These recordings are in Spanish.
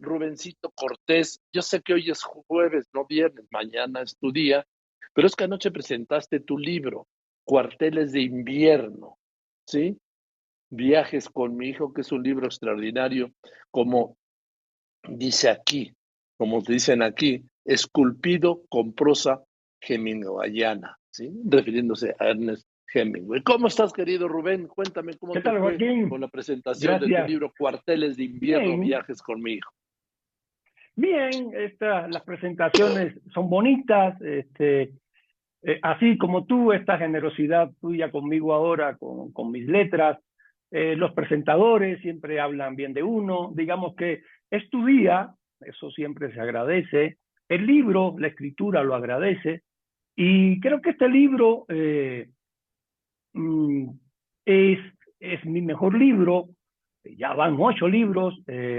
Rubencito Cortés. Yo sé que hoy es jueves, no viernes, mañana es tu día, pero es que anoche presentaste tu libro, Cuarteles de Invierno, ¿sí? Viajes con mi hijo, que es un libro extraordinario, como dice aquí, como te dicen aquí, esculpido con prosa hemingwayana, ¿sí? refiriéndose a Ernest Hemingway. ¿Cómo estás, querido Rubén? Cuéntame cómo te fue con la presentación de tu libro Cuarteles de Invierno, Viajes con mi hijo. Bien, las presentaciones son bonitas, este, eh, así como tú, esta generosidad tuya conmigo ahora, con, con mis letras, eh, los presentadores siempre hablan bien de uno, digamos que es tu día, eso siempre se agradece, el libro, la escritura lo agradece, y creo que este libro eh, mm, es, es mi mejor libro, ya van ocho libros,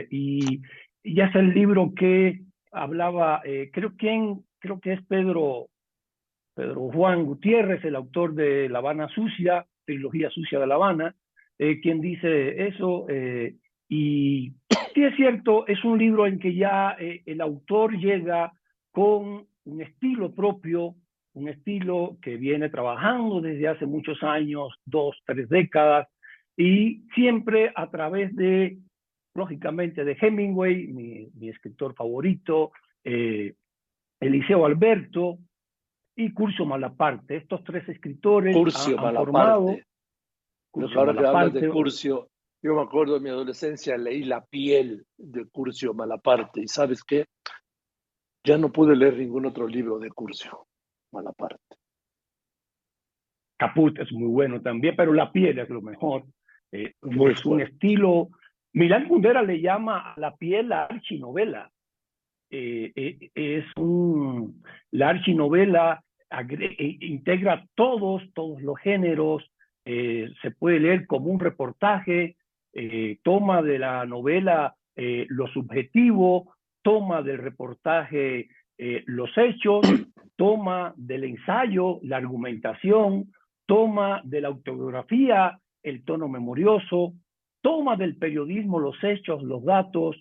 y ya es el libro que hablaba, eh, creo, ¿quién? creo que es Pedro, Pedro Juan Gutiérrez, el autor de La Habana Sucia, Trilogía Sucia de La Habana, eh, quien dice eso. Eh, y sí es cierto, es un libro en que ya el autor llega con un estilo propio, un estilo que viene trabajando desde hace muchos años, dos, tres décadas, y siempre a través de lógicamente de Hemingway, mi, escritor favorito, eh, Eliseo Alberto y Curcio Malaparte. Estos tres escritores Curcio han, formado... Curcio ahora de Curcio, yo me acuerdo de mi adolescencia, leí La piel de Curcio Malaparte y ¿sabes qué? Ya no pude leer ningún otro libro de Curcio Malaparte. Caput es muy bueno también, pero La piel es lo mejor. Eh, es un estilo Milán Kundera le llama a la piel la archinovela. Eh, eh, es un, la archinovela eh, integra todos, todos los géneros, se puede leer como un reportaje, toma de la novela lo subjetivo, toma del reportaje los hechos, toma del ensayo la argumentación, toma de la autobiografía el tono memorioso, toma del periodismo los hechos, los datos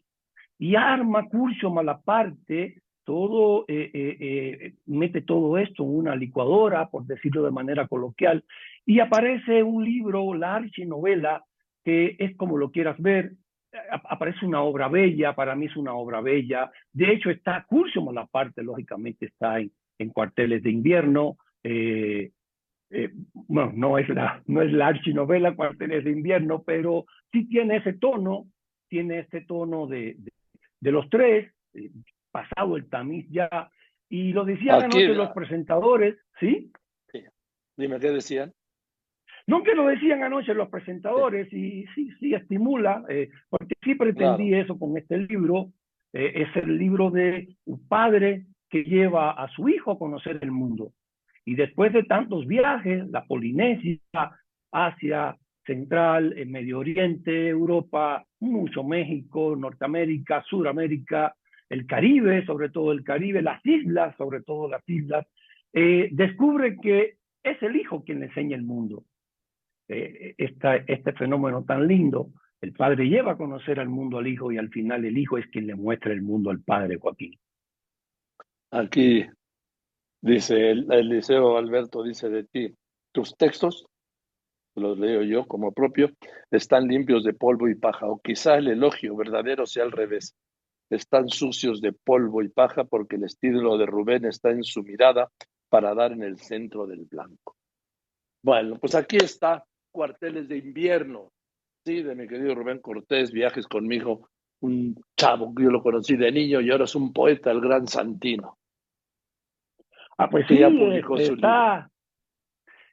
y arma Curcio Malaparte, todo, eh, eh, eh, mete todo esto en una licuadora, por decirlo de manera coloquial, y aparece un libro, la archinovela, que es como lo quieras ver, aparece una obra bella, para mí es una obra bella. De hecho, está Curcio Malaparte, lógicamente está en, en cuarteles de invierno, eh, bueno, no es la, no es la archinovela Cuarteles de invierno, pero sí tiene ese tono, tiene este tono de, de, los tres, eh, pasado el tamiz ya, y lo decían anoche los presentadores, ¿sí? ¿sí? Dime, ¿qué decían? No que lo decían anoche los presentadores, y sí, sí estimula, eh, porque sí pretendí eso con este libro, es el libro de un padre que lleva a su hijo a conocer el mundo. Y después de tantos viajes, la Polinesia, Asia Central, el Medio Oriente, Europa, mucho México, Norteamérica, Suramérica, el Caribe, sobre todo el Caribe, las islas, sobre todo las islas, eh, descubre que es el hijo quien le enseña el mundo. Eh, este fenómeno tan lindo, el padre lleva a conocer al mundo al hijo y al final el hijo es quien le muestra el mundo al padre, Joaquín. Aquí Dice el, Eliseo Alberto, dice de ti, tus textos, los leo yo como propio, están limpios de polvo y paja, o quizá el elogio verdadero sea al revés. Están sucios de polvo y paja porque el estilo de Rubén está en su mirada para dar en el centro del blanco. Bueno, pues aquí está, cuarteles de invierno, sí, de mi querido Rubén Cortés, viajes conmigo, un chavo que yo lo conocí de niño y ahora es un poeta, el gran Santino. Ah, pues sí, está,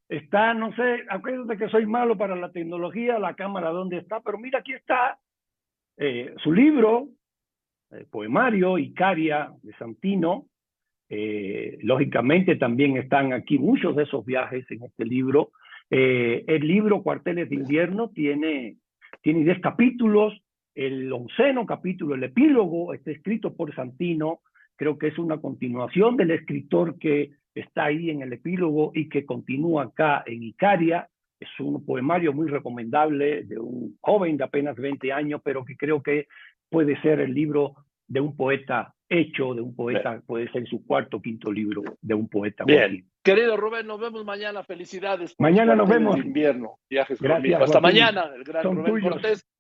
está, no sé, acuérdate que soy malo para la tecnología, la cámara dónde está, pero mira, aquí está eh, su libro, el poemario Icaria de Santino. Eh, lógicamente también están aquí muchos de esos viajes en este libro. Eh, el libro Cuarteles de Invierno tiene, tiene 10 capítulos, el onceno capítulo, el epílogo, está escrito por Santino, Creo que es una continuación del escritor que está ahí en el epílogo y que continúa acá en Icaria. Es un poemario muy recomendable de un joven de apenas 20 años, pero que creo que puede ser el libro de un poeta hecho, de un poeta, puede ser su cuarto o quinto libro, de un poeta. Bien, querido Rubén, nos vemos mañana. Felicidades. Mañana nos vemos. Invierno, viajes Gracias, Hasta mañana, el gran Rubén Cortés.